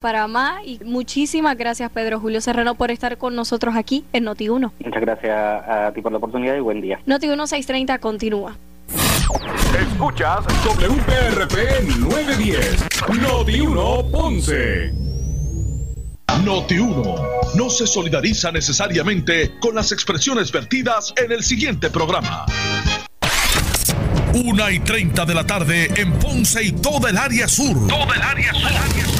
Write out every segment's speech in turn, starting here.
para más y muchísimas gracias Pedro Julio Serrano por estar con nosotros aquí en Noti1. Muchas gracias a ti por la oportunidad y buen día. Noti1 630 continúa. Escuchas WPRP 910, Noti1 Ponce. Noti1 no se solidariza necesariamente con las expresiones vertidas en el siguiente programa. Una y 30 de la tarde en Ponce y toda el área sur. Toda el área sur.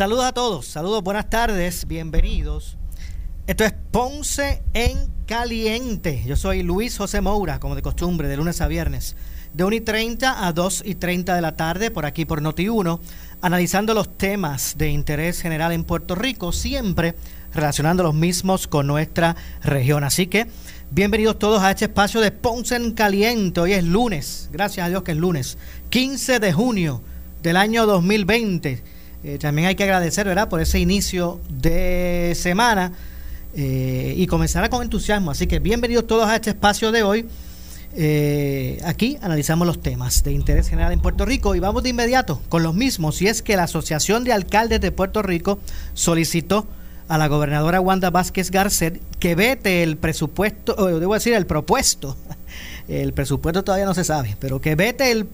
Saludos a todos, saludos, buenas tardes, bienvenidos. Esto es Ponce en Caliente. Yo soy Luis José Moura, como de costumbre, de lunes a viernes, de 1 y 30 a 2 y 30 de la tarde, por aquí por Noti1, analizando los temas de interés general en Puerto Rico, siempre relacionando los mismos con nuestra región. Así que, bienvenidos todos a este espacio de Ponce en Caliente. Hoy es lunes, gracias a Dios que es lunes, 15 de junio del año 2020 eh, también hay que agradecer, ¿verdad?, por ese inicio de semana eh, y comenzará con entusiasmo. Así que bienvenidos todos a este espacio de hoy. Eh, aquí analizamos los temas de interés general en Puerto Rico y vamos de inmediato con los mismos. Y es que la Asociación de Alcaldes de Puerto Rico solicitó a la gobernadora Wanda Vázquez Garcet que vete el presupuesto, o debo decir el propuesto, el presupuesto todavía no se sabe, pero que vete el,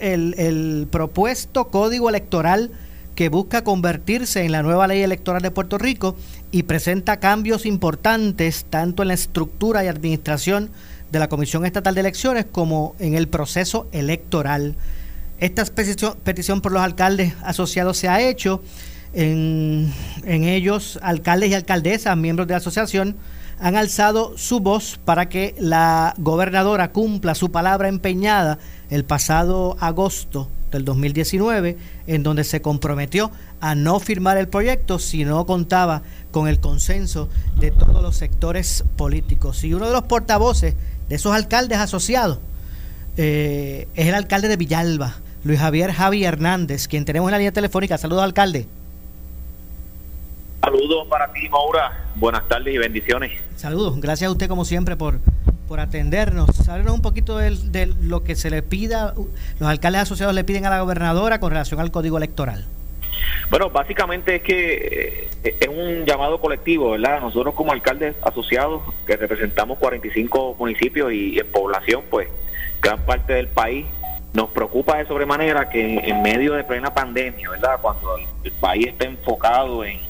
el, el propuesto código electoral que busca convertirse en la nueva ley electoral de Puerto Rico y presenta cambios importantes tanto en la estructura y administración de la Comisión Estatal de Elecciones como en el proceso electoral. Esta petición, por los alcaldes asociados se ha hecho. En, en ellos, alcaldes y alcaldesas, miembros de la asociación, han alzado su voz para que la gobernadora cumpla su palabra empeñada el pasado agosto del 2019, en donde se comprometió a no firmar el proyecto si no contaba con el consenso de todos los sectores políticos. Y uno de los portavoces de esos alcaldes asociados eh, es el alcalde de Villalba, Luis Javier Javi Hernández, quien tenemos en la línea telefónica. Saludos, alcalde. Saludos para ti, Maura. Buenas tardes y bendiciones. Saludos. Gracias a usted, como siempre, por por atendernos. Háblenos un poquito de, lo que se le pida, los alcaldes asociados le piden a la gobernadora con relación al código electoral. Bueno, básicamente es que eh, es un llamado colectivo, ¿verdad? Nosotros como alcaldes asociados, que representamos 45 municipios y, en población, pues gran parte del país, nos preocupa de sobremanera que en, medio de plena pandemia, ¿verdad? Cuando el, país está enfocado en,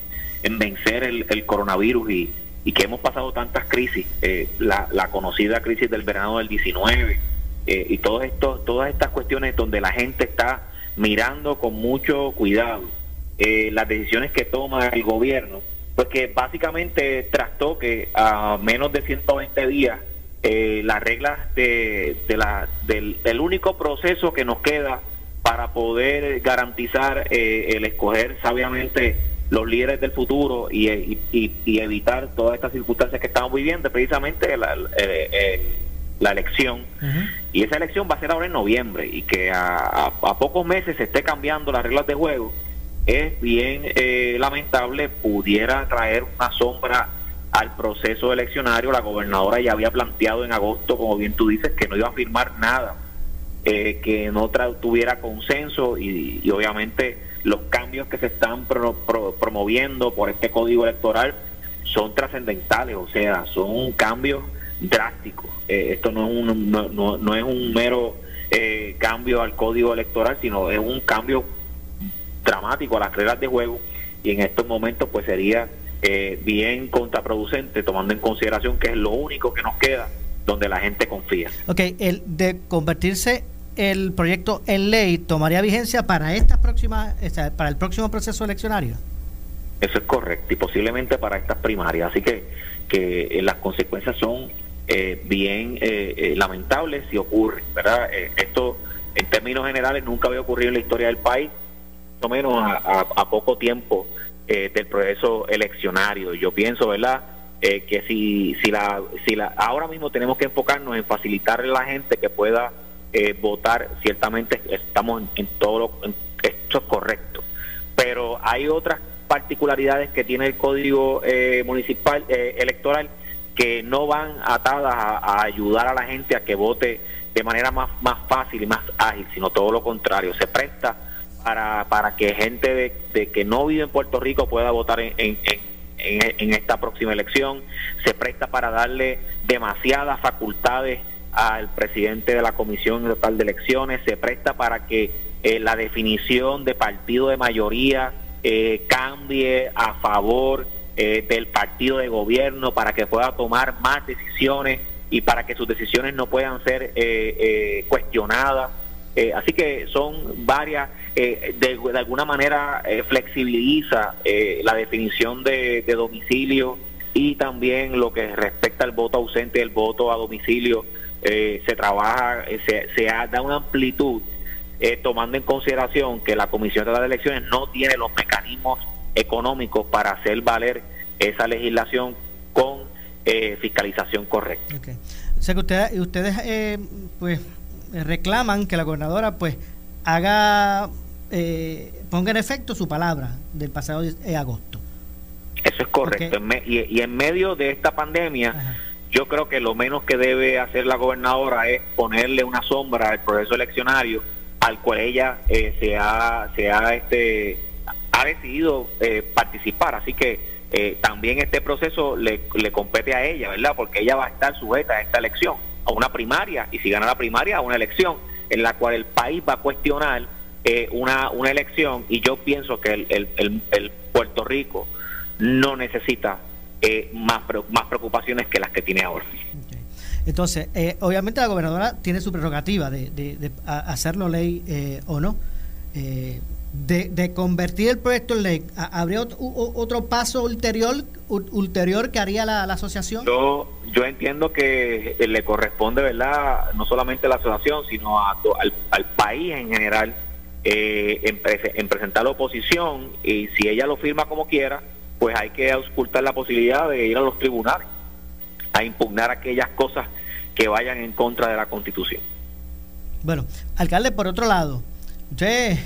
vencer el coronavirus y, y que hemos pasado tantas crisis, eh, la, conocida crisis del verano del 19 eh, y todos estos, todas estas cuestiones donde la gente está mirando con mucho cuidado eh, las decisiones que toma el gobierno, pues que básicamente trastoque a menos de 120 días las reglas de, de la, del, del, único proceso que nos queda para poder garantizar el escoger sabiamente los líderes del futuro y, evitar todas estas circunstancias que estamos viviendo, precisamente la, la elección. Y esa elección va a ser ahora en noviembre y que a, pocos meses se esté cambiando las reglas de juego, es bien eh, lamentable, pudiera traer una sombra al proceso eleccionario. La gobernadora ya había planteado en agosto, como bien tú dices, que no iba a firmar nada eh, que no tuviera consenso y obviamente los cambios que se están promoviendo por este código electoral son trascendentales, o sea, son cambios drásticos. Eh, esto no es un, no, no, es un mero eh, cambio al código electoral, sino es un cambio dramático a las reglas de juego y en estos momentos pues sería eh, bien contraproducente tomando en consideración que es lo único que nos queda donde la gente confía. Ok, el de convertirse el proyecto en ley tomaría vigencia para esta próxima, para el próximo proceso eleccionario. Eso es correcto y posiblemente para estas primarias. Así que, que eh, las consecuencias son eh, bien eh, lamentables si ocurre, ¿verdad? esto en términos generales nunca había ocurrido en la historia del país mucho menos a, poco tiempo eh, del proceso eleccionario. Yo pienso, ¿verdad? Eh, que si, si, la, si la, ahora mismo tenemos que enfocarnos en facilitarle a la gente que pueda eh, votar, ciertamente estamos en, todo lo, esto es correcto, pero hay otras particularidades que tiene el código municipal electoral que no van atadas a, ayudar a la gente a que vote de manera más, más fácil y más ágil, sino todo lo contrario, se presta para, para que gente de, que no vive en Puerto Rico pueda votar en, en, en, esta próxima elección, se presta para darle demasiadas facultades al presidente de la Comisión Local de Elecciones, se presta para que eh, la definición de partido de mayoría eh, cambie a favor eh, del partido de gobierno, para que pueda tomar más decisiones y para que sus decisiones no puedan ser cuestionadas. Eh, así que son varias, eh, de, alguna manera eh, flexibiliza la definición de, domicilio y también lo que respecta al voto ausente, el voto a domicilio, se trabaja, se, se da una amplitud tomando en consideración que la Comisión de las Elecciones no tiene los mecanismos económicos para hacer valer esa legislación con fiscalización correcta. O sea que ustedes, ustedes pues eh, reclaman que la gobernadora pues haga, eh, ponga en efecto su palabra del pasado de agosto. Eso es correcto. y, en medio de esta pandemia, yo creo que lo menos que debe hacer la gobernadora es ponerle una sombra al proceso eleccionario al cual ella eh, se ha, se ha, este, ha decidido participar. Así que también este proceso le, le compete a ella, ¿verdad? Porque ella va a estar sujeta a esta elección a una primaria y si gana la primaria a una elección en la cual el país va a cuestionar eh, una, una elección y yo pienso que el, el, Puerto Rico no necesita eh, más, más preocupaciones que las que tiene ahora. Entonces, eh, obviamente la gobernadora tiene su prerrogativa de, de, hacerlo ley o no. Eh, de, convertir el proyecto en ley, ¿habría otro, paso ulterior ulterior que haría la, asociación? Yo yo entiendo que le corresponde, ¿verdad? No solamente a la asociación, sino a, al, país en general, eh, en, presentar la oposición y si ella lo firma como quiera, pues hay que auscultar la posibilidad de ir a los tribunales a impugnar aquellas cosas que vayan en contra de la Constitución. Bueno, alcalde, por otro lado, usted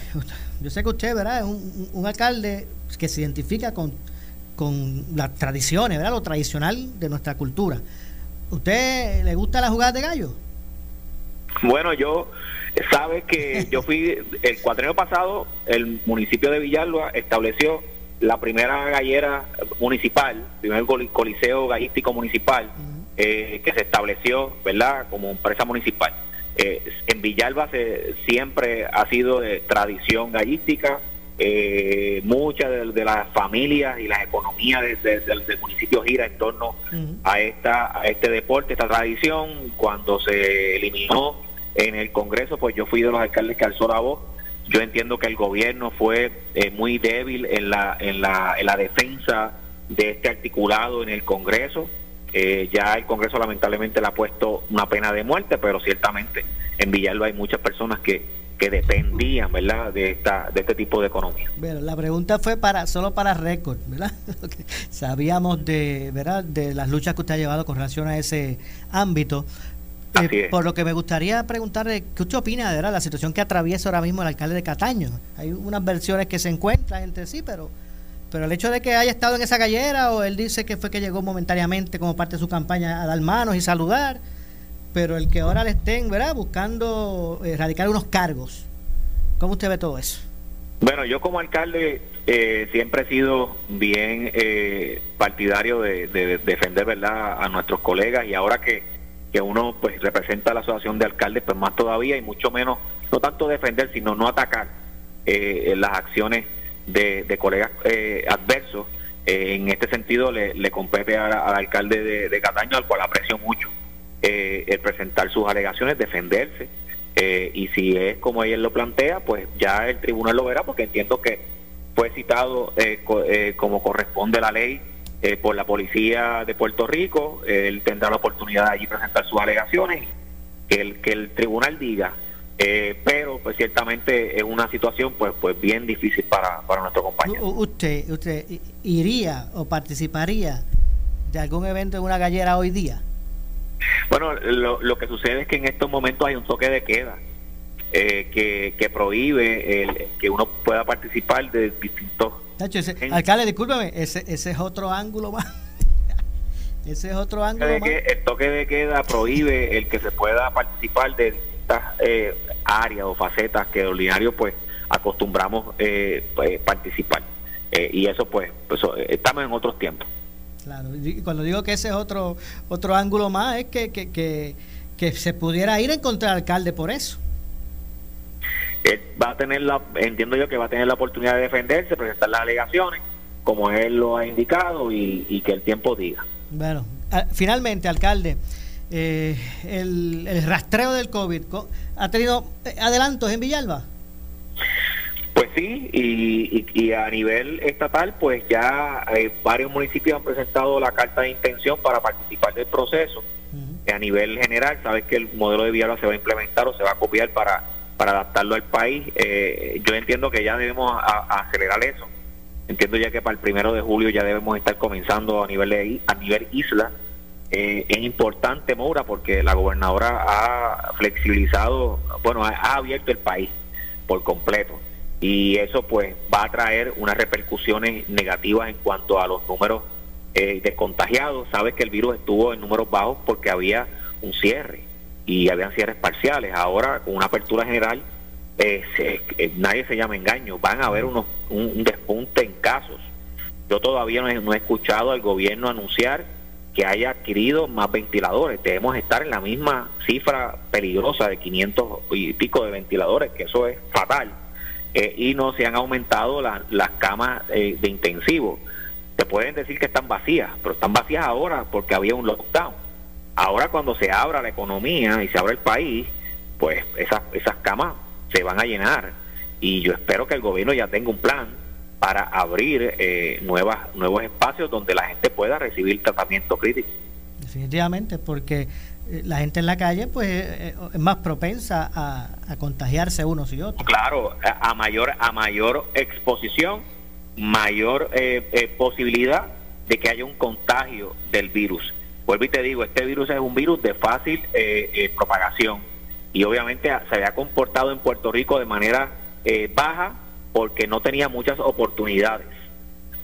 yo sé que usted, ¿verdad? Es un, alcalde que se identifica con, con las tradiciones, ¿verdad? Lo tradicional de nuestra cultura. ¿Usted le gusta la jugada de gallo? Bueno, yo sabe que yo fui el cuatreno pasado, el municipio de Villalba estableció la primera gallera municipal, primer coliseo gallístico municipal eh, que se estableció, ¿verdad? Como empresa municipal. Eh, en Villalba siempre ha sido de tradición gallística, eh, muchas de, las familias y las economías del municipio gira en torno a esta a este deporte, esta tradición. Cuando se eliminó en el Congreso, pues yo fui de los alcaldes que alzó la voz. Yo entiendo que el gobierno fue eh, muy débil en la, en, la, en la defensa de este articulado en el Congreso. Eh, ya el Congreso lamentablemente le ha puesto una pena de muerte, pero ciertamente en Villalba hay muchas personas que, que dependían, ¿verdad?, de esta de este tipo de economía. Bueno, la pregunta fue para solo para récord, ¿verdad? Sabíamos de, ¿verdad?, de las luchas que usted ha llevado con relación a ese ámbito. Eh, por lo que me gustaría preguntarle, ¿qué usted opina de la situación que atraviesa ahora mismo el alcalde de Cataño? Hay unas versiones que se encuentran entre sí, pero pero el hecho de que haya estado en esa gallera, o él dice que fue que llegó momentáneamente como parte de su campaña a dar manos y saludar, pero el que ahora le estén, ¿verdad?, buscando erradicar unos cargos. ¿Cómo usted ve todo eso? Bueno, yo como alcalde eh, siempre he sido bien eh, partidario de, defender, ¿verdad?, a nuestros colegas y ahora que, que uno pues representa a la asociación de alcaldes, pues más todavía y mucho menos, no tanto defender, sino no atacar eh, las acciones de, colegas eh, adversos. Eh, en este sentido, le, compete al alcalde de, Cataño, al cual aprecio mucho, eh, el presentar sus alegaciones, defenderse. y si es como él lo plantea, pues ya el tribunal lo verá, porque entiendo que fue citado como corresponde la ley por la policía de Puerto Rico. Él tendrá la oportunidad de allí presentar sus alegaciones. Que el, que el tribunal diga Eh, pero pues ciertamente es una situación pues pues bien difícil para, para nuestro compañero. ¿Usted, ¿Usted iría o participaría de algún evento en una gallera hoy día? Bueno, lo, lo que sucede es que en estos momentos hay un toque de queda eh, que, que, prohíbe el, que uno pueda participar de distintos... alcalde, discúlpeme, ese, ese es otro ángulo más. ese es otro ángulo más. el toque de queda prohíbe el que se pueda participar de eh, áreas o facetas que de ordinario pues acostumbramos eh, pues, participar. Eh, y eso pues, pues estamos en otros tiempos. Claro, y cuando digo que ese es otro otro ángulo más, es que, que, que, que se pudiera ir a encontrar alcalde por eso. Él va a tener la, entiendo yo que va a tener la oportunidad de defenderse, presentar las alegaciones, como él lo ha indicado, y, y que el tiempo diga. Bueno, ah, finalmente, alcalde, eh, el, rastreo del COVID, ¿ha tenido eh, adelantos en Villalba? Pues sí, y, a nivel estatal, pues ya eh, varios municipios han presentado la carta de intención para participar del proceso. A nivel general, sabes que el modelo de Villalba se va a implementar o se va a copiar para, para adaptarlo al país. yo entiendo que ya debemos acelerar eso. Entiendo ya que para el primero de julio ya debemos estar comenzando a nivel, de, a nivel isla eh, es importante, Moura, porque la gobernadora ha flexibilizado, bueno, ha, abierto el país por completo. Y eso pues va a traer unas repercusiones negativas en cuanto a los números eh, de contagiados. Sabes que el virus estuvo en números bajos porque había un cierre y habían cierres parciales. Ahora, con una apertura general, eh, nadie se llama engaño. Van a haber unos, un, despunte en casos. Yo todavía no he escuchado al gobierno anunciar que haya adquirido más ventiladores. Debemos estar en la misma cifra peligrosa de 500 y pico de ventiladores, que eso es fatal. Eh, y no se han aumentado las camas eh, de intensivo. Te pueden decir que están vacías, pero están vacías ahora porque había un lockdown. Ahora cuando se abra la economía y se abra el país, pues esas, esas camas se van a llenar. Y yo espero que el gobierno ya tenga un plan para abrir eh, nuevas, nuevos espacios donde la gente pueda recibir tratamiento crítico. Definitivamente, porque eh, la gente en la calle pues eh, es más propensa a, contagiarse unos y otros. Claro, a, mayor a mayor exposición, mayor posibilidad de que haya un contagio del virus. Vuelvo y te digo, este virus es un virus de fácil propagación y obviamente se había comportado en Puerto Rico de manera baja porque no tenía muchas oportunidades.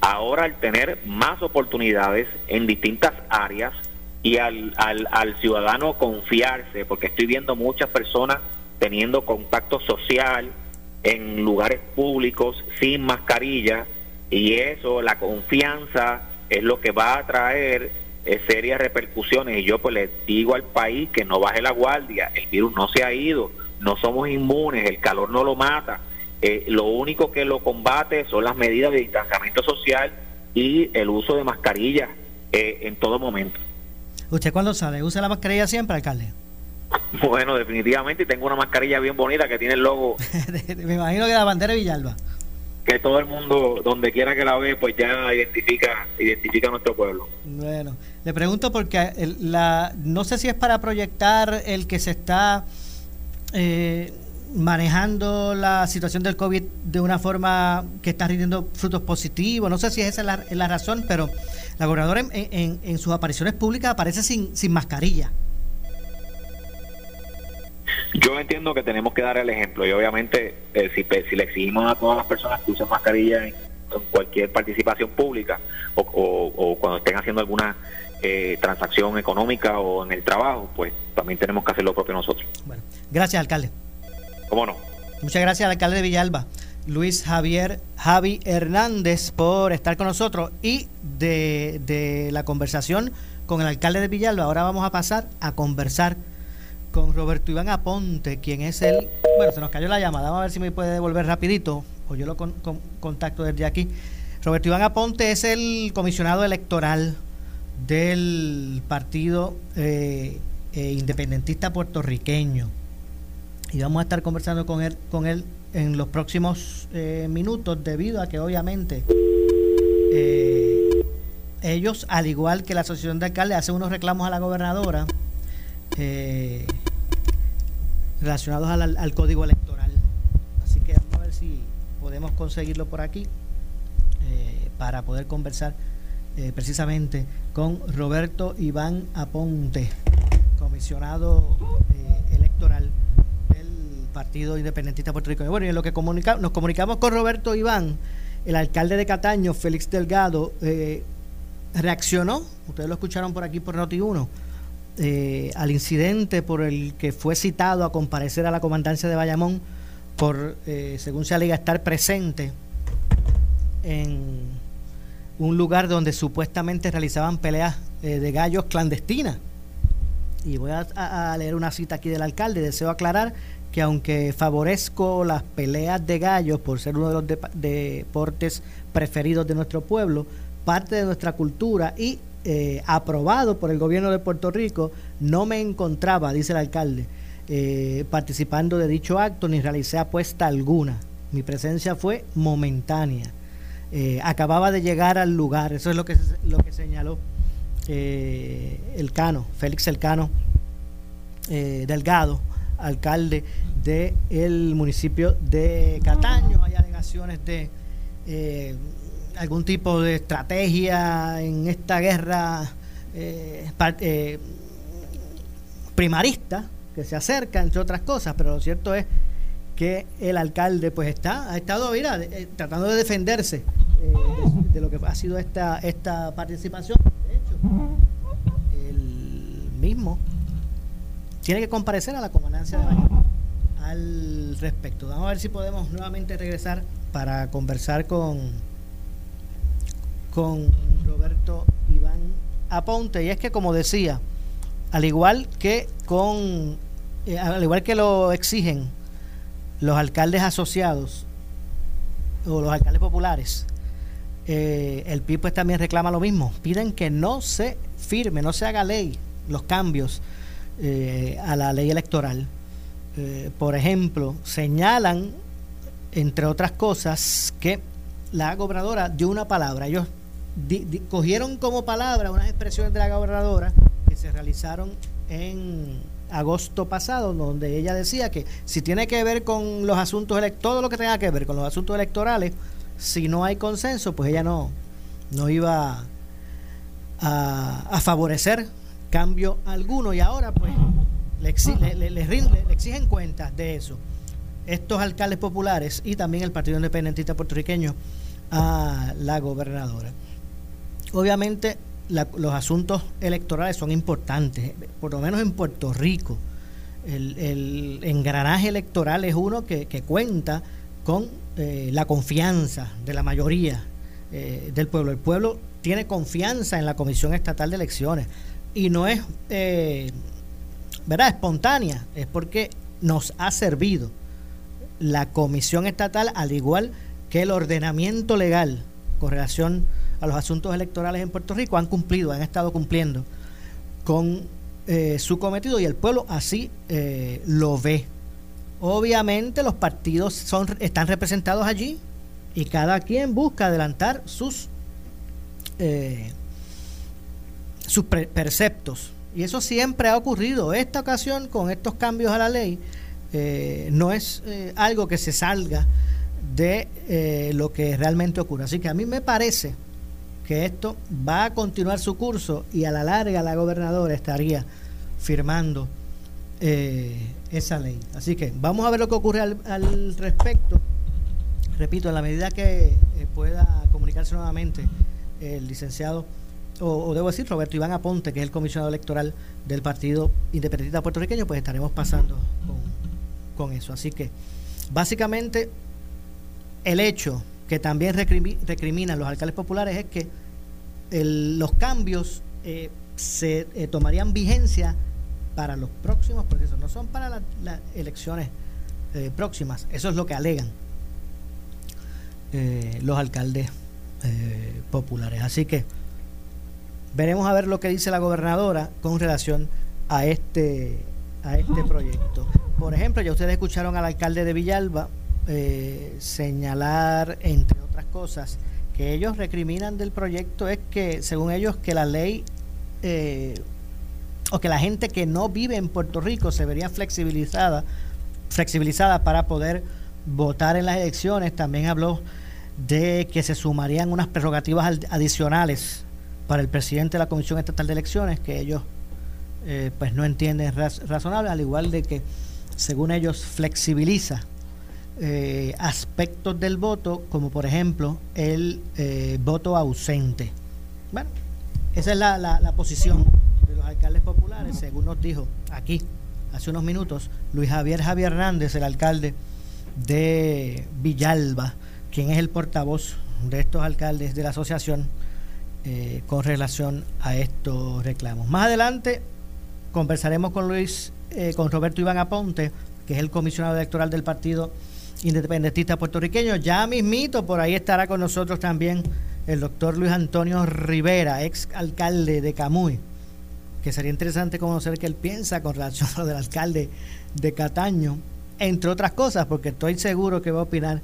Ahora al tener más oportunidades en distintas áreas y al, al, ciudadano confiarse, porque estoy viendo muchas personas teniendo contacto social en lugares públicos sin mascarilla y eso, la confianza es lo que va a traer eh, serias repercusiones y yo pues le digo al país que no baje la guardia, el virus no se ha ido, no somos inmunes, el calor no lo mata, eh, lo único que lo combate son las medidas de distanciamiento social y el uso de mascarillas eh, en todo momento. ¿Usted cuándo sale? ¿Usa la mascarilla siempre, alcalde? Bueno, definitivamente tengo una mascarilla bien bonita que tiene el logo. Me imagino que la bandera de Villalba. Que todo el mundo, donde quiera que la ve, pues ya identifica, identifica a nuestro pueblo. Bueno, le pregunto porque la, no sé si es para proyectar el que se está eh, manejando la situación del COVID de una forma que está rindiendo frutos positivos. No sé si esa es la, razón, pero la gobernadora en, sus apariciones públicas aparece sin, sin mascarilla. Yo entiendo que tenemos que dar el ejemplo y obviamente eh, si, si, le exigimos a todas las personas que usen mascarilla en, cualquier participación pública o, cuando estén haciendo alguna eh, transacción económica o en el trabajo, pues también tenemos que hacer lo propio nosotros. Bueno, gracias alcalde. ¿Cómo no? Muchas gracias al alcalde de Villalba, Luis Javier Javi Hernández, por estar con nosotros y de, la conversación con el alcalde de Villalba. Ahora vamos a pasar a conversar con Roberto Iván Aponte, quien es el... Bueno, se nos cayó la llamada, vamos a ver si me puede devolver rapidito, o yo lo contacto desde aquí. Roberto Iván Aponte es el comisionado electoral del Partido eh, eh, Independentista Puertorriqueño y vamos a estar conversando con él, con él en los próximos eh, minutos debido a que obviamente ellos, al igual que la Asociación de Alcaldes, hacen unos reclamos a la gobernadora. Relacionados al, código electoral. Así que vamos a ver si podemos conseguirlo por aquí eh, para poder conversar eh, precisamente con Roberto Iván Aponte, comisionado eh, electoral del Partido Independentista Puertorriqueño. Bueno, y en lo que comunica, nos comunicamos con Roberto Iván, el alcalde de Cataño, Félix Delgado, reaccionó, ustedes lo escucharon por aquí por Noti1, eh, al incidente por el que fue citado a comparecer a la comandancia de Bayamón por, eh, según se alega, estar presente en un lugar donde supuestamente realizaban peleas eh, de gallos clandestinas. Y voy a, leer una cita aquí del alcalde. Deseo aclarar que aunque favorezco las peleas de gallos por ser uno de los deportes preferidos de nuestro pueblo, parte de nuestra cultura y eh, aprobado por el gobierno de Puerto Rico, no me encontraba, dice el alcalde, eh, participando de dicho acto ni realicé apuesta alguna. Mi presencia fue momentánea. Eh, acababa de llegar al lugar, eso es lo que, lo que señaló el Cano, Félix Elcano Delgado, alcalde del municipio de Cataño. Hay alegaciones de algún tipo de estrategia en esta guerra eh, eh, primarista que se acerca, entre otras cosas, pero lo cierto es que el alcalde pues está ha estado mira, eh, tratando de defenderse de, lo que ha sido esta esta participación. De hecho, el mismo tiene que comparecer a la comandancia de al respecto. Vamos a ver si podemos nuevamente regresar para conversar con con Roberto Iván Aponte. Y es que, como decía, al igual que con, eh, al igual que lo exigen los alcaldes asociados o los alcaldes populares, eh, el PIB pues también reclama lo mismo. Piden que no se firme, no se haga ley los cambios eh, a la ley electoral. por ejemplo, señalan, entre otras cosas, que la gobernadora dio una palabra. Ellos cogieron como palabra unas expresiones de la gobernadora que se realizaron en agosto pasado, donde ella decía que si tiene que ver con los asuntos electorales, todo lo que tenga que ver con los asuntos electorales, si no hay consenso, pues ella no, no iba a, favorecer cambio alguno. Y ahora, pues, le, le, le, exigen cuentas de eso. Estos alcaldes populares y también el Partido Independentista puertorriqueño a la gobernadora. Obviamente los asuntos electorales son importantes, por lo menos en Puerto Rico. El, engranaje electoral es uno que, cuenta con eh, la confianza de la mayoría eh, del pueblo. El pueblo tiene confianza en la Comisión Estatal de Elecciones y no es eh, ¿verdad? espontánea, es porque nos ha servido la Comisión Estatal al igual que el ordenamiento legal con relación a los asuntos electorales en Puerto Rico han cumplido, han estado cumpliendo con eh, su cometido y el pueblo así eh, lo ve. Obviamente los partidos son, están representados allí y cada quien busca adelantar sus, eh, sus preceptos. Y eso siempre ha ocurrido. Esta ocasión, con estos cambios a la ley, no es algo que se salga de lo que realmente ocurre. Así que a mí me parece que esto va a continuar su curso y a la larga la gobernadora estaría firmando eh, esa ley. Así que vamos a ver lo que ocurre al, respecto. Repito, en la medida que eh, pueda comunicarse nuevamente el licenciado, o, debo decir Roberto Iván Aponte, que es el comisionado electoral del Partido Independentista Puertorriqueño, pues estaremos pasando con, con eso. Así que básicamente el hecho que también recriminan los alcaldes populares es que los cambios eh, se eh, tomarían vigencia para los próximos procesos, no son para las elecciones eh, próximas. Eso es lo que alegan los alcaldes populares. Así que veremos a ver lo que dice la gobernadora con relación a este a este proyecto. Por ejemplo, ya ustedes escucharon al alcalde de Villalba señalar, entre otras cosas, que ellos recriminan del proyecto es que, según ellos, que la ley eh, o que la gente que no vive en Puerto Rico se vería flexibilizada flexibilizada para poder votar en las elecciones. También habló de que se sumarían unas prerrogativas adicionales para el presidente de la Comisión Estatal de Elecciones que ellos eh, pues no entienden razonable, al igual de que según ellos flexibiliza eh, aspectos del voto, como por ejemplo el eh, voto ausente. Bueno, esa es la, la, posición de los alcaldes populares, según nos dijo aquí hace unos minutos Luis Javier Javier Hernández, el alcalde de Villalba, quien es el portavoz de estos alcaldes de la asociación eh, con relación a estos reclamos. Más adelante conversaremos con Luis, con Roberto Iván Aponte, que es el comisionado electoral del Partido Independentista Puertorriqueño. Ya mismito, por ahí estará con nosotros también el doctor Luis Antonio Rivera, ex alcalde de Camuy, que sería interesante conocer qué él piensa con relación a lo del alcalde de Cataño, entre otras cosas, porque estoy seguro que va a opinar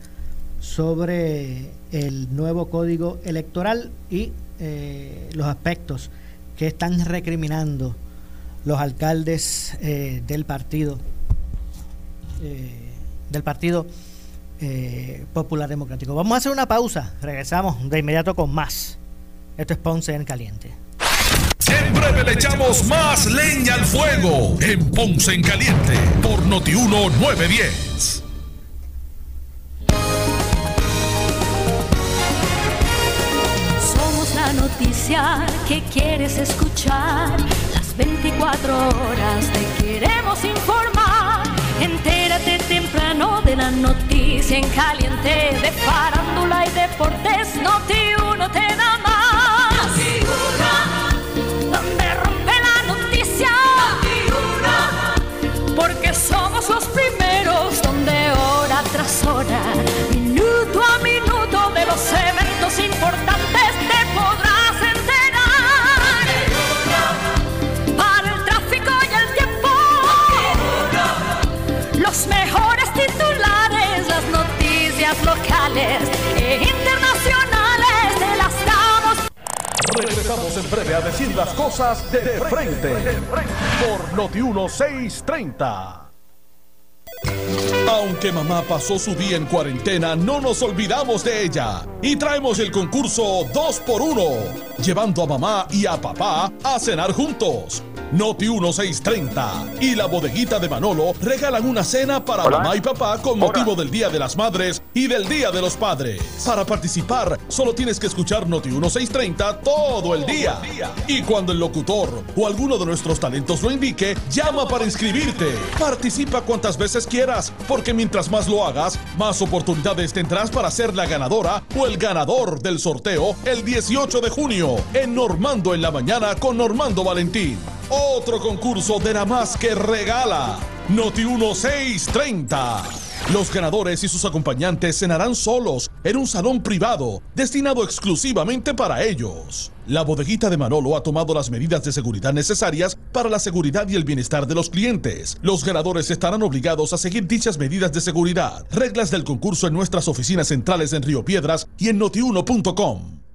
sobre el nuevo código electoral y eh, los aspectos que están recriminando los alcaldes eh, del partido eh, del Partido eh, Popular Democrático. Vamos a hacer una pausa. Regresamos de inmediato con más. Esto es Ponce en Caliente. En breve le echamos más leña al fuego en Ponce en Caliente por Notiuno 910. Somos la noticia que quieres escuchar. Las 24 horas te queremos informar. Entérate temprano de la noticia en caliente de farándula y deportes. Noti uno te da más. Noti uno, donde rompe la noticia. Noti uno, porque somos los primeros donde hora tras hora, breve a decir las cosas de, frente, por Noti 1630. Aunque mamá pasó su día en cuarentena, no nos olvidamos de ella. Y traemos el concurso 2x1, llevando a mamá y a papá a cenar juntos. Noti 1630 y la bodeguita de Manolo regalan una cena para mamá y papá con motivo del Día de las Madres y del Día de los Padres. Para participar, solo tienes que escuchar Noti 1630 todo el día. Y cuando el locutor o alguno de nuestros talentos lo indique, llama para inscribirte. Participa cuantas veces quieras, porque mientras más lo hagas, más oportunidades tendrás para ser la ganadora o el ganador del sorteo el 18 de junio en Normando en la mañana con Normando Valentín. Otro concurso de nada más que regala. Noti 1630. Los ganadores y sus acompañantes cenarán solos en un salón privado destinado exclusivamente para ellos. La bodeguita de Manolo ha tomado las medidas de seguridad necesarias para la seguridad y el bienestar de los clientes. Los ganadores estarán obligados a seguir dichas medidas de seguridad. Reglas del concurso en nuestras oficinas centrales en Río Piedras y en notiuno.com.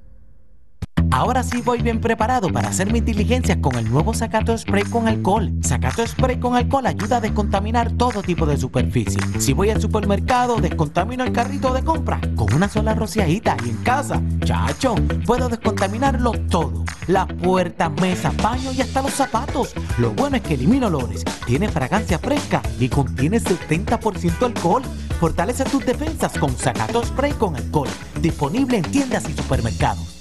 Ahora sí voy bien preparado para hacer mis diligencias con el nuevo Sacato Spray con alcohol. Sacato Spray con alcohol ayuda a descontaminar todo tipo de superficie. Si voy al supermercado, descontamino el carrito de compra con una sola rociadita y en casa, chacho, puedo descontaminarlo todo. La puerta, mesa, baño y hasta los zapatos. Lo bueno es que elimina olores, tiene fragancia fresca y contiene 70% alcohol. Fortalece tus defensas con Sacato Spray con alcohol. Disponible en tiendas y supermercados.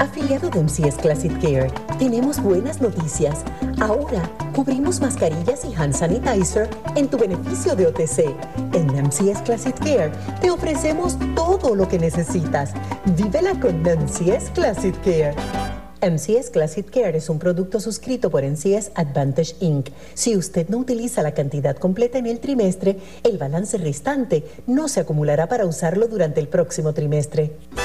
Afiliado de MCS Classic Care, tenemos buenas noticias. Ahora cubrimos mascarillas y hand sanitizer en tu beneficio de OTC. En MCS Classic Care te ofrecemos todo lo que necesitas. Vívela con MCS Classic Care. MCS Classic Care es un producto suscrito por MCS Advantage Inc. Si usted no utiliza la cantidad completa en el trimestre, el balance restante no se acumulará para usarlo durante el próximo trimestre.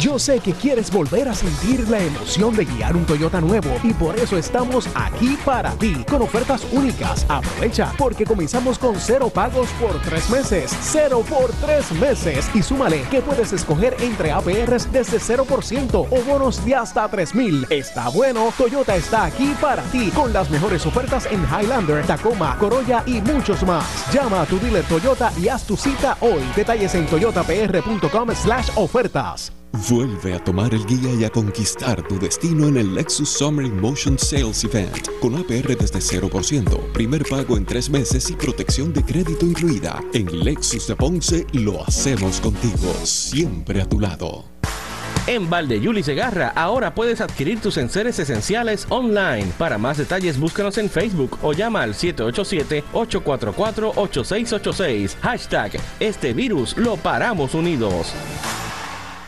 Yo sé que quieres volver a sentir la emoción de guiar un Toyota nuevo y por eso estamos aquí para ti con ofertas únicas. Aprovecha porque comenzamos con cero pagos por tres meses. Cero por tres meses. Y súmale que puedes escoger entre APRs desde 0% o bonos de hasta 3000. Está bueno, Toyota está aquí para ti con las mejores ofertas en Highlander, Tacoma, Corolla y muchos más. Llama a tu dealer Toyota y haz tu cita hoy. Detalles en toyotapr.com slash ofertas. Vuelve a tomar el guía y a conquistar tu destino en el Lexus Summer Motion Sales Event con APR desde 0%, primer pago en tres meses y protección de crédito incluida. En Lexus de Ponce lo hacemos contigo, siempre a tu lado. En Valdeyuli Segarra ahora puedes adquirir tus enseres esenciales online. Para más detalles búscanos en Facebook o llama al 787-844-8686. Hashtag Este virus lo paramos unidos.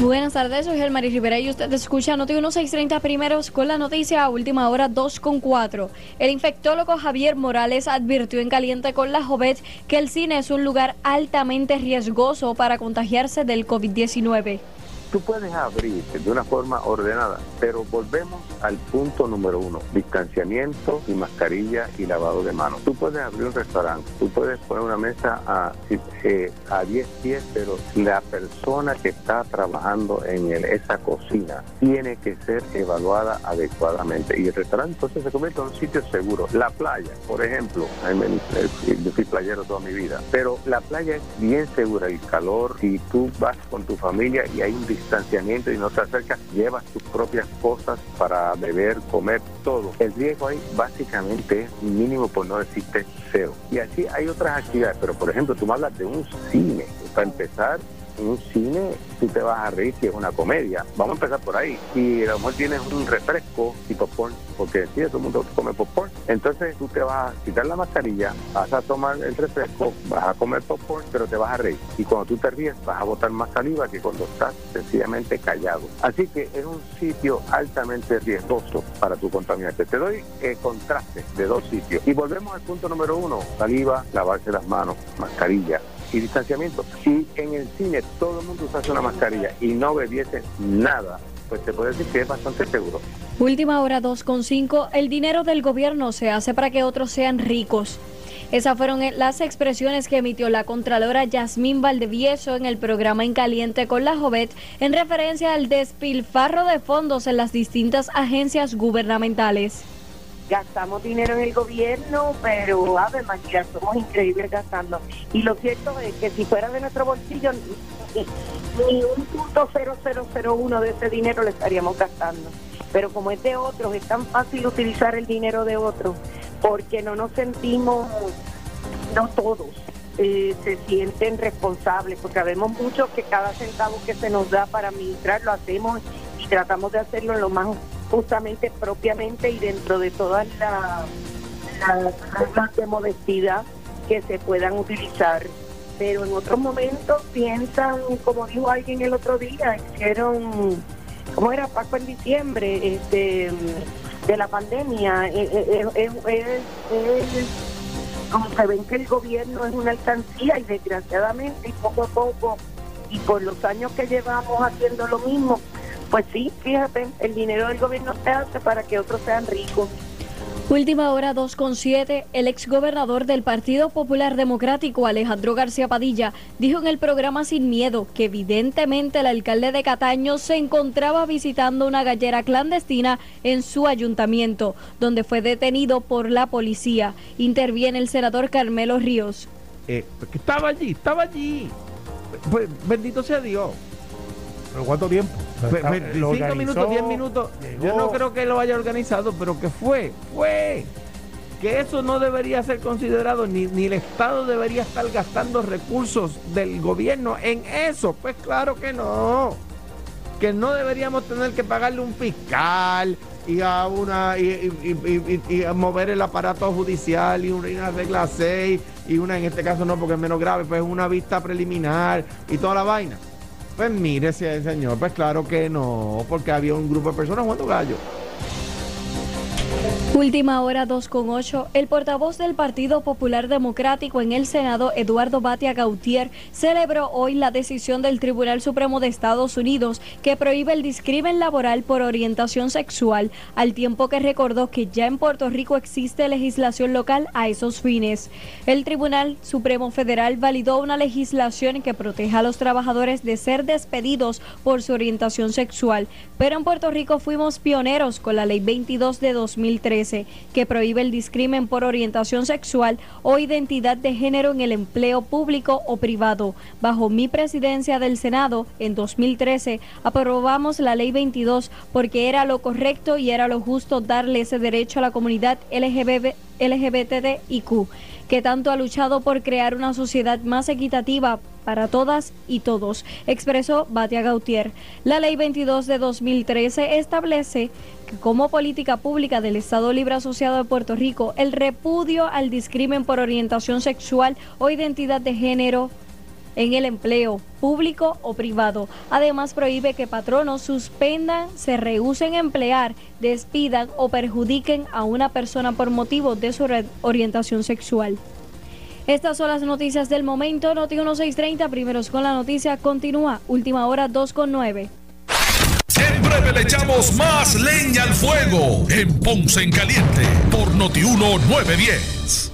Buenas tardes, soy Gelmaris Rivera y usted escucha Noti 1630 primeros con la noticia a última hora 2 con 4. El infectólogo Javier Morales advirtió en Caliente con la Jovet que el cine es un lugar altamente riesgoso para contagiarse del COVID-19 tú puedes abrir de una forma ordenada, pero volvemos al punto número uno, distanciamiento y mascarilla y lavado de manos. Tú puedes abrir un restaurante, tú puedes poner una mesa a, eh, a 10 pies, pero la persona que está trabajando en esa cocina tiene que ser evaluada adecuadamente. Y el restaurante entonces se convierte en un sitio seguro. La playa, por ejemplo, yo fui playero toda mi vida, pero la playa es bien segura, el calor, si tú vas con tu familia y hay un distanciamiento y no te acercas, llevas tus propias cosas para beber, comer, todo. El riesgo ahí básicamente es mínimo, por no decirte cero. Y así hay otras actividades, pero por ejemplo, tú me hablas de un cine. Para empezar, un cine tú te vas a reír si es una comedia. Vamos a empezar por ahí. Y a lo mejor tienes un refresco y popcorn, porque sí, todo el mundo come popcorn. Entonces tú te vas a quitar la mascarilla, vas a tomar el refresco, vas a comer popcorn, pero te vas a reír. Y cuando tú te ríes, vas a botar más saliva que cuando estás sencillamente callado. Así que es un sitio altamente riesgoso para tu contaminante. Te doy eh, contraste de dos sitios. Y volvemos al punto número uno, saliva, lavarse las manos, mascarilla y distanciamiento. Si en el cine todo el mundo usase una mascarilla y no bebiese nada, pues te puedo decir que es bastante seguro. Última hora 2.5. El dinero del gobierno se hace para que otros sean ricos. Esas fueron las expresiones que emitió la Contralora Yasmín Valdevieso en el programa En Caliente con la Jovet en referencia al despilfarro de fondos en las distintas agencias gubernamentales. Gastamos dinero en el gobierno, pero a ver, María, somos increíbles gastando. Y lo cierto es que si fuera de nuestro bolsillo, ni un punto uno de ese dinero le estaríamos gastando. Pero como es de otros, es tan fácil utilizar el dinero de otros porque no nos sentimos, no todos, eh, se sienten responsables, porque sabemos mucho que cada centavo que se nos da para administrar lo hacemos y tratamos de hacerlo lo más justamente, propiamente y dentro de todas las reglas de modestidad que se puedan utilizar. Pero en otros momentos piensan, como dijo alguien el otro día, hicieron, ¿cómo era Paco en diciembre? Este de la pandemia. Eh, eh, eh, como se ven que el gobierno es una alcancía y desgraciadamente y poco a poco y por los años que llevamos haciendo lo mismo, pues sí, fíjate, el dinero del gobierno se hace para que otros sean ricos. Última hora 2.7. El exgobernador del Partido Popular Democrático, Alejandro García Padilla, dijo en el programa Sin Miedo que evidentemente el alcalde de Cataño se encontraba visitando una gallera clandestina en su ayuntamiento, donde fue detenido por la policía. Interviene el senador Carmelo Ríos. Eh, estaba allí, estaba allí. Pues, bendito sea Dios. ¿Pero cuánto tiempo? Cinco minutos, diez minutos. Yo no creo que lo haya organizado, pero que fue, fue. Que eso no debería ser considerado, ni, ni el Estado debería estar gastando recursos del gobierno en eso. Pues claro que no. Que no deberíamos tener que pagarle un fiscal y a una y, a mover el aparato judicial y una, regla 6 y una en este caso no porque es menos grave, pues una vista preliminar y toda la vaina. Pues mire, señor, pues claro que no, porque había un grupo de personas jugando gallo. Última hora 2.8. El portavoz del Partido Popular Democrático en el Senado, Eduardo Batia Gautier, celebró hoy la decisión del Tribunal Supremo de Estados Unidos que prohíbe el discrimen laboral por orientación sexual, al tiempo que recordó que ya en Puerto Rico existe legislación local a esos fines. El Tribunal Supremo Federal validó una legislación que proteja a los trabajadores de ser despedidos por su orientación sexual, pero en Puerto Rico fuimos pioneros con la Ley 22 de 2003 que prohíbe el discrimen por orientación sexual o identidad de género en el empleo público o privado. Bajo mi presidencia del Senado, en 2013, aprobamos la Ley 22 porque era lo correcto y era lo justo darle ese derecho a la comunidad LGBT, LGBTIQ, que tanto ha luchado por crear una sociedad más equitativa para todas y todos, expresó Batia Gautier. La Ley 22 de 2013 establece que como política pública del Estado Libre Asociado de Puerto Rico, el repudio al discrimen por orientación sexual o identidad de género en el empleo público o privado. Además, prohíbe que patronos suspendan, se rehúsen a emplear, despidan o perjudiquen a una persona por motivo de su orientación sexual. Estas son las noticias del momento. Noti 1630, primeros con la noticia, continúa. Última hora 2 con 9. En breve le echamos más leña al fuego en Ponce en Caliente por Noti 910.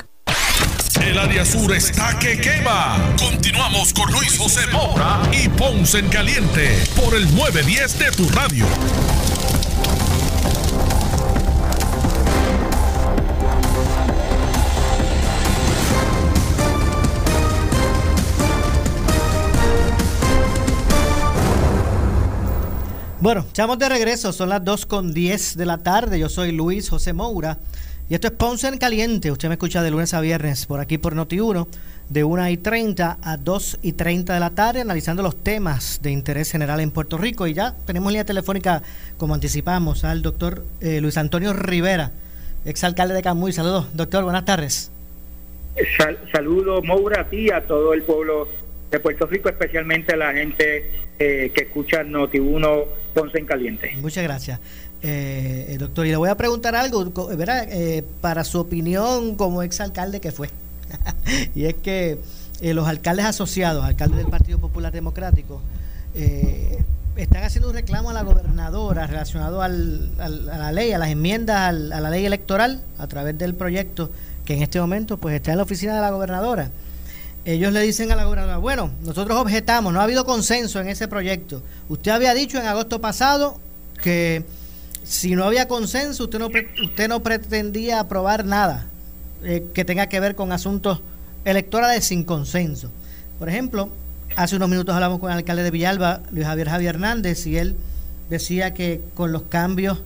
El área sur está que quema. Continuamos con Luis José Moura y Ponce en Caliente por el 910 de tu radio. Bueno, estamos de regreso, son las 2 con 10 de la tarde. Yo soy Luis José Moura Y esto es Ponce en Caliente. Usted me escucha de lunes a viernes por aquí por Noti1, de 1 y 30 a 2 y 30 de la tarde, analizando los temas de interés general en Puerto Rico. Y ya tenemos línea telefónica, como anticipamos, al doctor eh, Luis Antonio Rivera, exalcalde de Camuy. Saludos, doctor, buenas tardes. saludos, Moura, a ti, a todo el pueblo de Puerto Rico, especialmente a la gente eh, que escucha Noti1 Ponce en Caliente. Muchas gracias. Eh, doctor, y le voy a preguntar algo, ¿verdad? Eh, para su opinión como exalcalde que fue. y es que eh, los alcaldes asociados, alcaldes del Partido Popular Democrático, eh, están haciendo un reclamo a la gobernadora relacionado al, a la ley, a las enmiendas a la ley electoral a través del proyecto que en este momento pues está en la oficina de la gobernadora. Ellos le dicen a la gobernadora, bueno, nosotros objetamos, no ha habido consenso en ese proyecto. Usted había dicho en agosto pasado que si no había consenso, usted no, usted no pretendía aprobar nada eh, que tenga que ver con asuntos electorales sin consenso. Por ejemplo, hace unos minutos hablamos con el alcalde de Villalba, Luis Javier Javier Hernández, y él decía que con los cambios,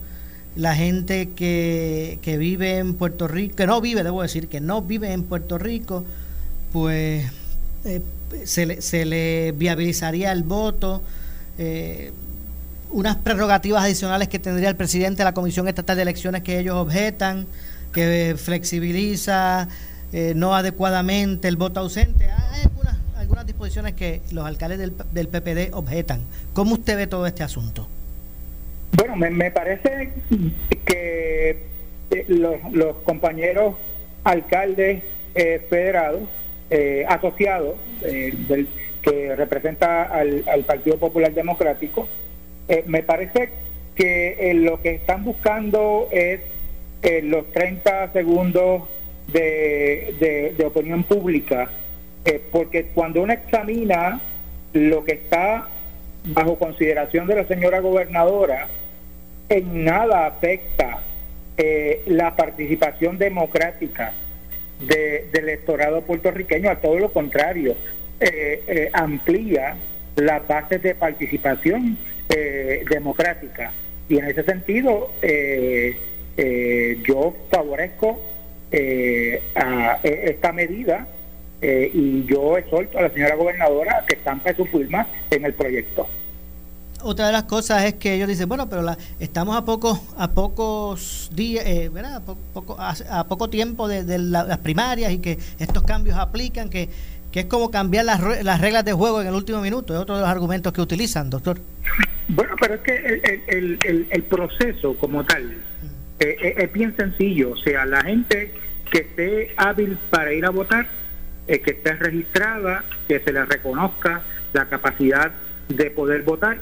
la gente que, que vive en Puerto Rico, que no vive, debo decir, que no vive en Puerto Rico, pues eh, se, le, se le viabilizaría el voto. Eh, unas prerrogativas adicionales que tendría el presidente de la Comisión Estatal de Elecciones que ellos objetan, que flexibiliza eh, no adecuadamente el voto ausente. Hay algunas, algunas disposiciones que los alcaldes del, del PPD objetan. ¿Cómo usted ve todo este asunto? Bueno, me, parece que eh, los, los, compañeros alcaldes eh, federados, eh, asociados, del, que representa al, al Partido Popular Democrático, eh, me parece que eh, lo que están buscando es eh, los 30 segundos de, de, opinión pública, porque cuando uno examina lo que está bajo consideración de la señora gobernadora, en nada afecta la participación democrática del electorado puertorriqueño, a todo lo contrario, amplía las bases de participación eh, democrática. Y en ese sentido, eh, eh, yo favorezco a esta medida y yo exhorto a la señora gobernadora que estampe su firma en el proyecto. Otra de las cosas es que ellos dicen, bueno, pero la, estamos a pocos a pocos días, ¿verdad? A poco, a, poco tiempo de, las primarias y que estos cambios aplican, que que es como cambiar las, las reglas de juego en el último minuto. Es otro de los argumentos que utilizan, doctor. Bueno, pero es que el, el, el, proceso como tal eh, eh, es bien sencillo. O sea, la gente que esté hábil para ir a votar, eh, que esté registrada, que se le reconozca la capacidad de poder votar,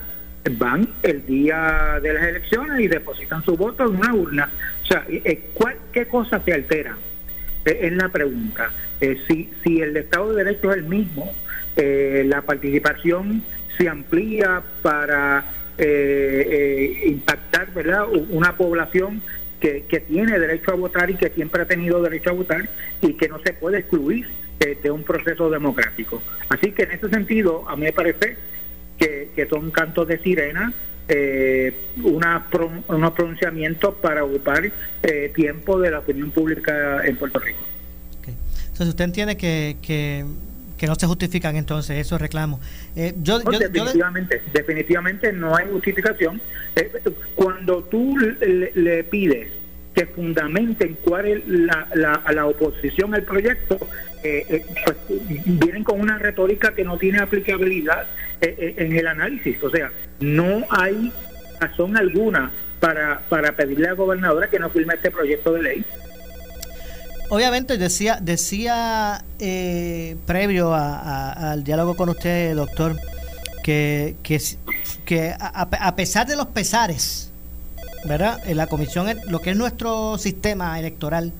van el día de las elecciones y depositan su voto en una urna. O sea, ¿cuál, ¿qué cosas se alteran? Es la pregunta. Eh, si, si el Estado de Derecho es el mismo, eh, la participación se amplía para eh, impactar ¿verdad? una población que, que, tiene derecho a votar y que siempre ha tenido derecho a votar y que no se puede excluir de un proceso democrático. Así que en ese sentido, a mí me parece que, que son cantos de sirena eh, una unos pronunciamientos para ocupar eh, tiempo de la opinión pública en Puerto Rico. Entonces, usted entiende que, que, no se justifican entonces esos reclamos. Eh, yo, definitivamente, definitivamente no hay justificación. Eh, cuando tú le, pides que fundamenten cuál es la, la, la oposición al proyecto, eh, pues, vienen con una retórica que no tiene aplicabilidad en el análisis. O sea, no hay razón alguna para, para pedirle a la gobernadora que no firme este proyecto de ley. Obviamente decía decía eh, previo al diálogo con usted, doctor, que, que a, pesar de los pesares, ¿verdad? En la comisión, lo que es nuestro sistema electoral,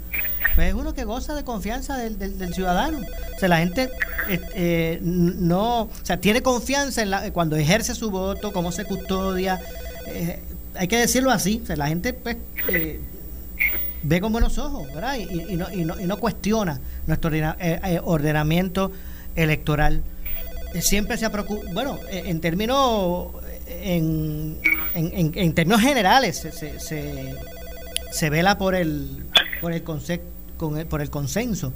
pues es uno que goza de confianza del, del, ciudadano. O sea, la gente eh, eh, no, o sea, tiene confianza en la, cuando ejerce su voto, cómo se custodia. Eh, hay que decirlo así. O sea, la gente pues, ve con buenos ojos, ¿verdad? Y, no, y, no, y no cuestiona nuestro ordenamiento electoral. Siempre se ha preocupado, bueno, en términos en, en, en, términos generales se, se, se, vela por el por el, concepto con el, por el consenso.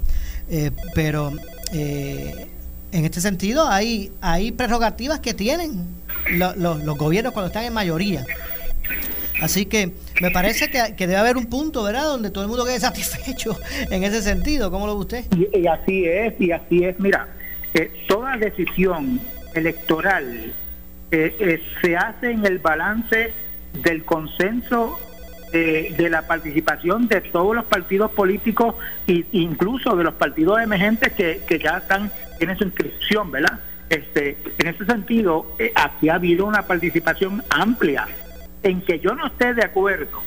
Eh, pero eh, en este sentido hay, hay prerrogativas que tienen los gobiernos cuando están en mayoría. Así que me parece que, debe haber un punto, ¿verdad?, donde todo el mundo quede satisfecho en ese sentido. ¿Cómo lo ve usted? Y, así es, y así es. Mira, eh, toda decisión electoral eh, eh, se hace en el balance del consenso de la participación de todos los partidos políticos e incluso de los partidos emergentes que, que ya están tienen su inscripción, ¿verdad? Este, en ese sentido, aquí ha habido una participación amplia en que yo no esté de acuerdo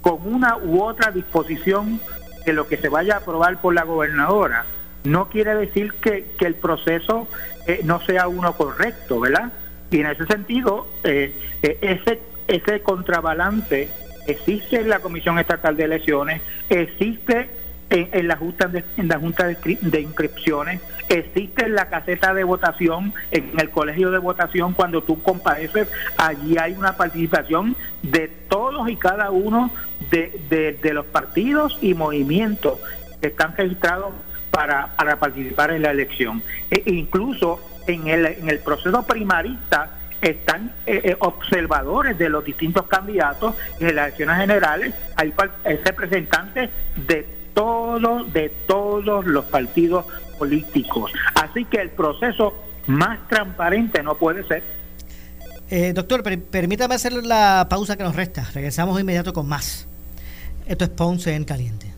con una u otra disposición de lo que se vaya a aprobar por la gobernadora, no quiere decir que, el proceso eh, no sea uno correcto, ¿verdad? Y en ese sentido, eh, eh, ese, ese contrabalance existe en la Comisión Estatal de Elecciones, existe en, la Junta de, en la junta de, Inscripciones, existe en la caseta de votación, en el colegio de votación, cuando tú compareces, allí hay una participación de todos y cada uno de, los partidos y movimientos que están registrados para, para participar en la elección. E incluso en el, en el proceso primarista están eh, eh, observadores de los distintos candidatos en las elecciones generales, hay representantes de todos, de todos los partidos políticos. Así que el proceso más transparente no puede ser. Eh, doctor, permítame hacer la pausa que nos resta. Regresamos inmediato con más. Esto es Ponce en Caliente.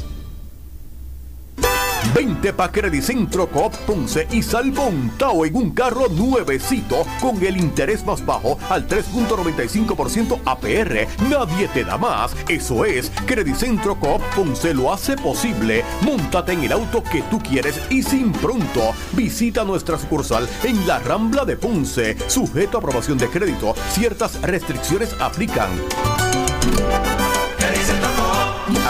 20 pa' Credicentro Coop Ponce y sal montado en un carro nuevecito con el interés más bajo al 3.95% APR. Nadie te da más. Eso es, Credicentro Coop Ponce lo hace posible. Móntate en el auto que tú quieres y sin pronto. Visita nuestra sucursal en la Rambla de Ponce. Sujeto a aprobación de crédito. Ciertas restricciones aplican.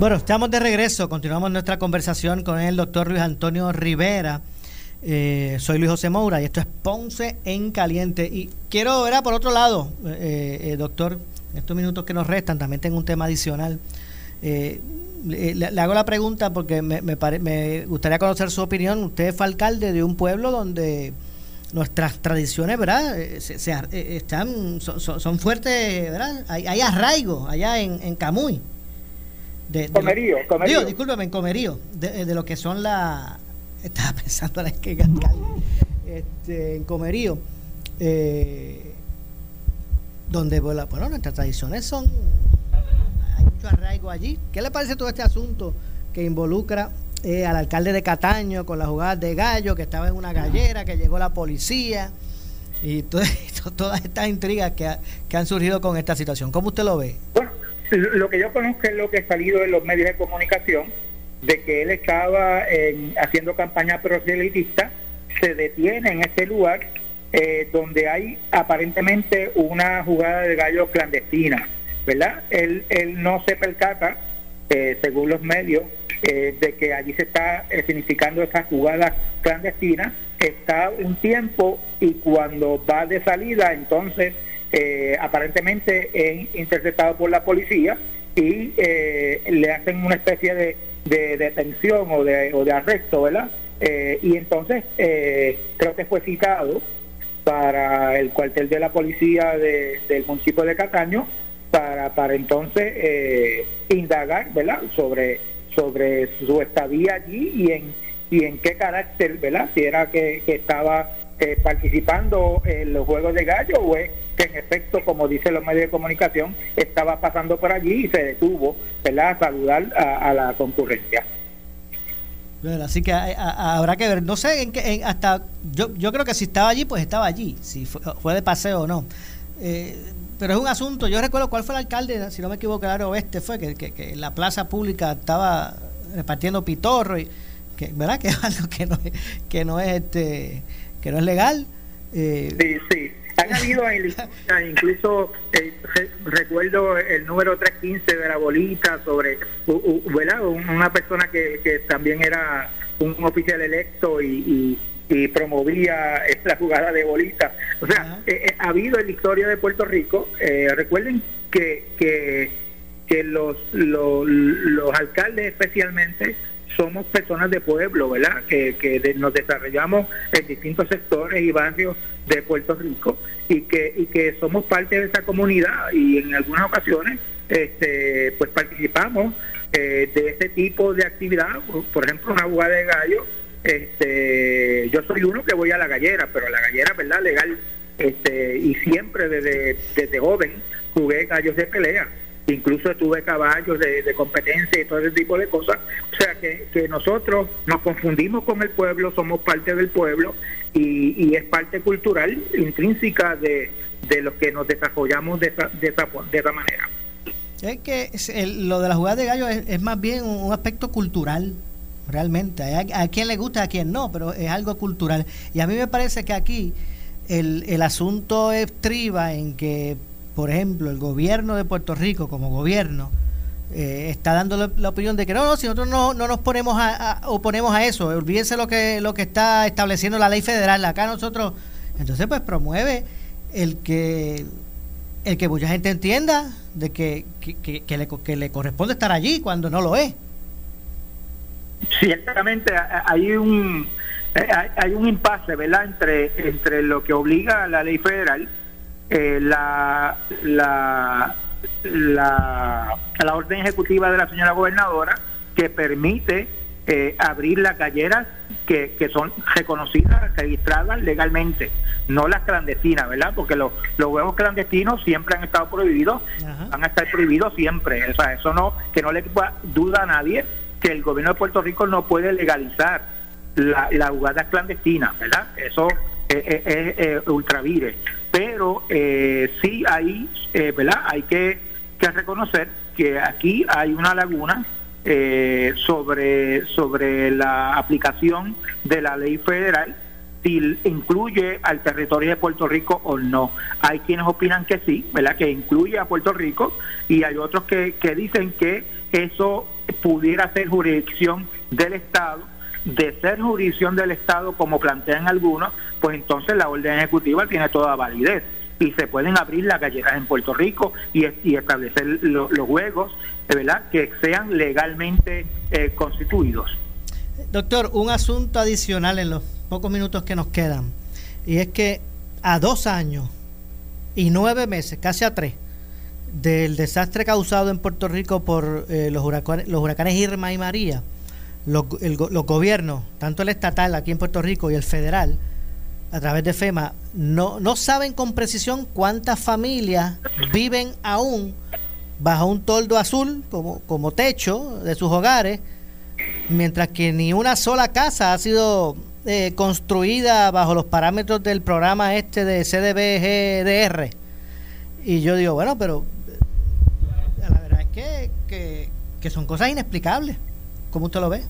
Bueno, estamos de regreso. Continuamos nuestra conversación con el doctor Luis Antonio Rivera. Eh, soy Luis José Moura y esto es Ponce en Caliente. Y quiero ver, por otro lado, eh, eh, doctor, en estos minutos que nos restan, también tengo un tema adicional. Le, hago la pregunta porque me, me, gustaría conocer su opinión. Usted fue alcalde de un pueblo donde nuestras tradiciones, ¿verdad? Se, están, son, fuertes, ¿verdad? Hay, arraigo allá en Camuy de, comerío, comerío. discúlpeme, en comerío, de, de, lo que son la. Estaba pensando en que este, en comerío, eh, donde bueno, nuestras tradiciones son. Hay mucho arraigo allí. ¿Qué le parece todo este asunto que involucra eh, al alcalde de Cataño con la jugada de gallo, que estaba en una gallera, que llegó la policía? Y todas estas intrigas que, que han surgido con esta situación. ¿Cómo usted lo ve? Bueno, lo que yo conozco es lo que ha salido en los medios de comunicación, de que él estaba haciendo campaña proselitista, se detiene en ese lugar eh, donde hay aparentemente una jugada de gallos clandestina, ¿verdad? Él, él no se percata, eh, según los medios, eh, de que allí se está significando esa jugada clandestina, está un tiempo y cuando va de salida, entonces eh, aparentemente es interceptado por la policía y eh, le hacen una especie de, detención o de, o de arresto, ¿verdad? Eh, y entonces creo que fue citado para el cuartel de la policía del municipio de Cataño para, para entonces indagar, ¿verdad? Sobre, sobre su estadía allí y en, y en qué carácter, ¿verdad? Si era que estaba eh, participando en los Juegos de Gallo o es que en efecto, como dicen los medios de comunicación, estaba pasando por allí y se detuvo ¿verdad? a saludar a, la concurrencia. así que habrá que ver, no sé hasta yo, yo creo que si estaba allí, pues estaba allí, si fue, de paseo o no. Eh, pero es un asunto, yo recuerdo cuál fue el alcalde, si no me equivoco, el oeste fue, que, que, la plaza pública estaba repartiendo pitorro, y que, ¿verdad? Que es algo que no es, que no es, este, que no es legal. Eh, sí, sí. Han habido incluso eh, recuerdo el número 315 de la bolita sobre ¿verdad? una persona que, que también era un oficial electo y, y, promovía la jugada de bolita. O sea, eh, ha habido en la historia de Puerto Rico, recuerden que, que, que los, los, los alcaldes especialmente somos personas de pueblo, ¿verdad? Que, que nos desarrollamos en distintos sectores y barrios de Puerto Rico y que, y que somos parte de esa comunidad y en algunas ocasiones este, pues participamos eh, de ese tipo de actividad, por ejemplo una jugada de gallo, este, yo soy uno que voy a la gallera, pero la gallera, ¿verdad? Legal, este, y siempre desde, desde joven jugué gallos de pelea incluso tuve caballos de, competencia y todo ese tipo de cosas. O sea que, nosotros nos confundimos con el pueblo, somos parte del pueblo y, y es parte cultural intrínseca de, de los que nos desarrollamos de esa, de esa, de esa manera. Es que lo de la jugada de gallo es, más bien un, aspecto cultural, realmente. A, a, quien le gusta, a quien no, pero es algo cultural. Y a mí me parece que aquí el, el asunto estriba en que por ejemplo, el gobierno de Puerto Rico como gobierno eh, está dando la, opinión de que no, no, si nosotros no, no nos ponemos a, oponemos a eso, olvídense lo que, lo que está estableciendo la ley federal, acá nosotros, entonces pues promueve el que el que mucha gente entienda de que, que, le, que le corresponde estar allí cuando no lo es. Ciertamente hay un hay un impasse, ¿verdad?, entre entre lo que obliga a la ley federal eh, la, la, la, la, orden ejecutiva de la señora gobernadora que permite eh, abrir las galleras que, que son reconocidas, registradas legalmente, no las clandestinas, ¿verdad? Porque los, los huevos clandestinos siempre han estado prohibidos, van a estar prohibidos siempre. O sea, eso no, que no le duda a nadie que el gobierno de Puerto Rico no puede legalizar la, la jugada clandestina, ¿verdad? Eso es, ultravire. Pero eh, sí hay, eh, ¿verdad? Hay que, que, reconocer que aquí hay una laguna eh, sobre, sobre la aplicación de la ley federal si incluye al territorio de Puerto Rico o no. Hay quienes opinan que sí, ¿verdad? Que incluye a Puerto Rico y hay otros que, que dicen que eso pudiera ser jurisdicción del Estado de ser jurisdicción del Estado, como plantean algunos, pues entonces la orden ejecutiva tiene toda validez y se pueden abrir las galleras en Puerto Rico y, establecer los juegos, ¿verdad?, que sean legalmente eh, constituidos. Doctor, un asunto adicional en los pocos minutos que nos quedan, y es que a dos años y nueve meses, casi a tres, del desastre causado en Puerto Rico por eh, los huracanes Irma y María, los, los gobiernos, tanto el estatal aquí en Puerto Rico y el federal, a través de FEMA, no, no saben con precisión cuántas familias viven aún bajo un toldo azul como, como techo de sus hogares, mientras que ni una sola casa ha sido eh, construida bajo los parámetros del programa este de CDBGDR. Y yo digo, bueno, pero eh, la verdad es que, que, que son cosas inexplicables. ¿Cómo usted lo ve?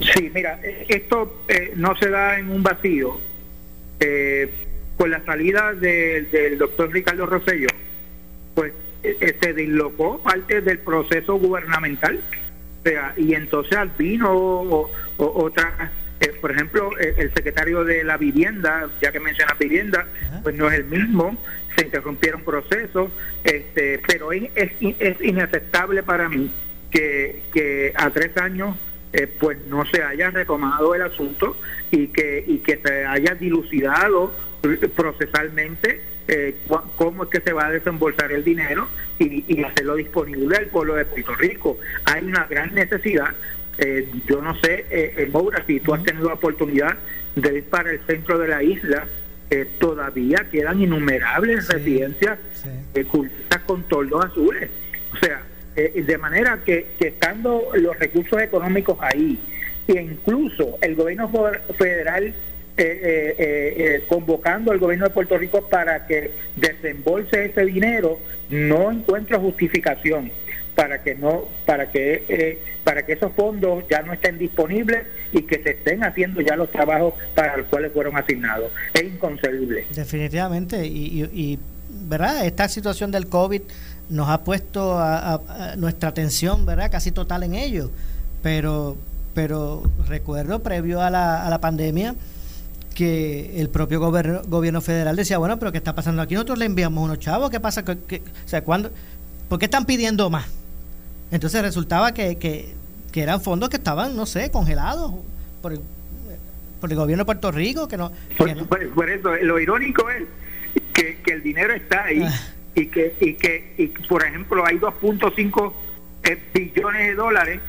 Sí, mira, eh, esto eh, no se da en un vacío. Eh, con la salida del doctor Ricardo Rosello, pues eh, se dislocó parte del proceso gubernamental. O sea, y entonces vino otra, por ejemplo, el, secretario de la vivienda, ya que menciona vivienda, pues no es el mismo, se interrumpieron procesos, este, pero es, es inaceptable para mí que, que a tres años eh, pues no se haya retomado el asunto y que, y que se haya dilucidado procesalmente eh, cómo es que se va a desembolsar el dinero y, hacerlo disponible al pueblo de Puerto Rico. Hay una gran necesidad. Eh, yo no sé, eh, Moura, si tú has tenido la oportunidad de ir para el centro de la isla, todavía quedan innumerables residencias con toldos azules. O sea, eh, de manera que, estando los recursos económicos ahí, e incluso el gobierno federal eh, eh, convocando al gobierno de Puerto Rico para que desembolse ese dinero, no encuentro justificación para que no para que para que esos fondos ya no estén disponibles y que se estén haciendo ya los trabajos para los cuales fueron asignados. Es inconcebible. Definitivamente y, y, verdad esta situación del covid nos ha puesto a, nuestra atención verdad casi total en ello pero pero recuerdo previo a la, a la pandemia que el propio gobierno, gobierno federal decía, bueno, pero ¿qué está pasando aquí? Nosotros le enviamos unos chavos, ¿qué pasa? ¿Qué, o sea, ¿cuándo, ¿por qué están pidiendo más? Entonces resultaba que, que, eran fondos que estaban, no sé, congelados por el, por el gobierno de Puerto Rico. que no, por, eso, lo irónico es que, que el dinero está ahí ah. Y, que, y que, y, por ejemplo, hay 2.5 eh, billones de dólares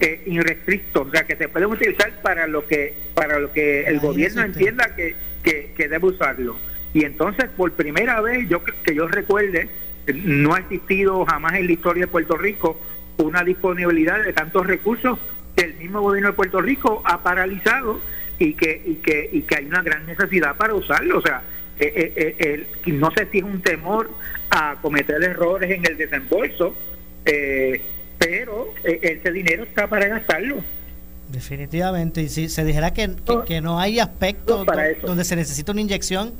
eh, irrestrictos, o sea, que se pueden utilizar para lo que para lo que el gobierno entienda que, que, debe usarlo. Y entonces, por primera vez, yo que yo recuerde, no ha existido jamás en la historia de Puerto Rico una disponibilidad de tantos recursos que el mismo gobierno de Puerto Rico ha paralizado y que, y que, y que hay una gran necesidad para usarlo. O sea, eh, eh, eh no sé si es un temor a cometer errores en el desembolso, eh, pero ese dinero está para gastarlo. Definitivamente, y si se dijera que, que, no hay aspectos donde se necesita una inyección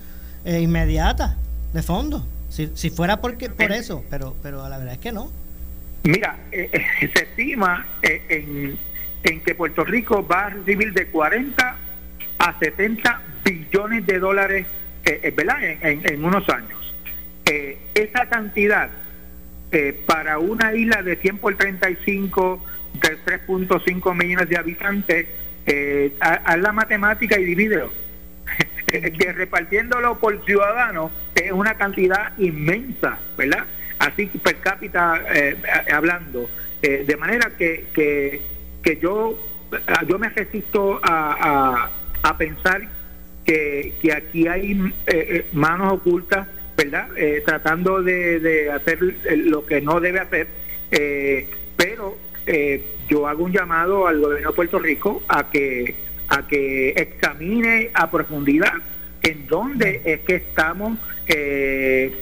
inmediata de fondo, si, si fuera porque, por eso, pero, pero la verdad es que no. Mira, eh, eh, se estima eh, en, que Puerto Rico va a recibir de 40 a 70 billones de dólares ¿verdad? En, unos años. esa cantidad para una isla de 100 por 35 de 3.5 millones de habitantes, haz la matemática y divídelo. que repartiéndolo por ciudadanos es una cantidad inmensa, ¿verdad? así per cápita eh, hablando. Eh, de manera que, que, que, yo, yo me resisto a, a, pensar que, que, aquí hay eh, manos ocultas, ¿verdad? tratando de, de, hacer lo que no debe hacer, pero yo hago un llamado al gobierno de Puerto Rico a que, a que examine a profundidad en dónde es que estamos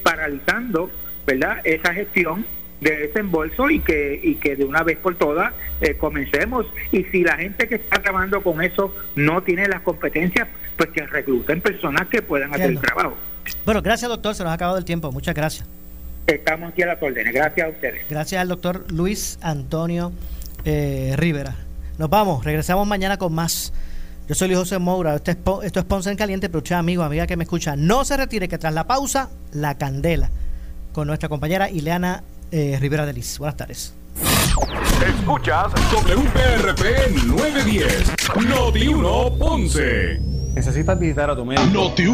paralizando ¿verdad? esa gestión de desembolso y que, y que de una vez por todas eh, comencemos. Y si la gente que está trabajando con eso no tiene las competencias, pues que recluten personas que puedan hacer el trabajo. Bueno, gracias doctor, se nos ha acabado el tiempo. Muchas gracias. Estamos aquí a las órdenes. Gracias a ustedes. Gracias al doctor Luis Antonio eh, Rivera. Nos vamos, regresamos mañana con más. Yo soy Luis José Moura, esto es, esto es Ponce en Caliente, pero usted, amigo, amiga que me escucha, no se retire, que tras la pausa, la candela con nuestra compañera Ileana eh, Rivera de Liz. Buenas tardes. Escuchas WPRP 910, Noti 1 Ponce. Necesitas visitar a tu médico. Noti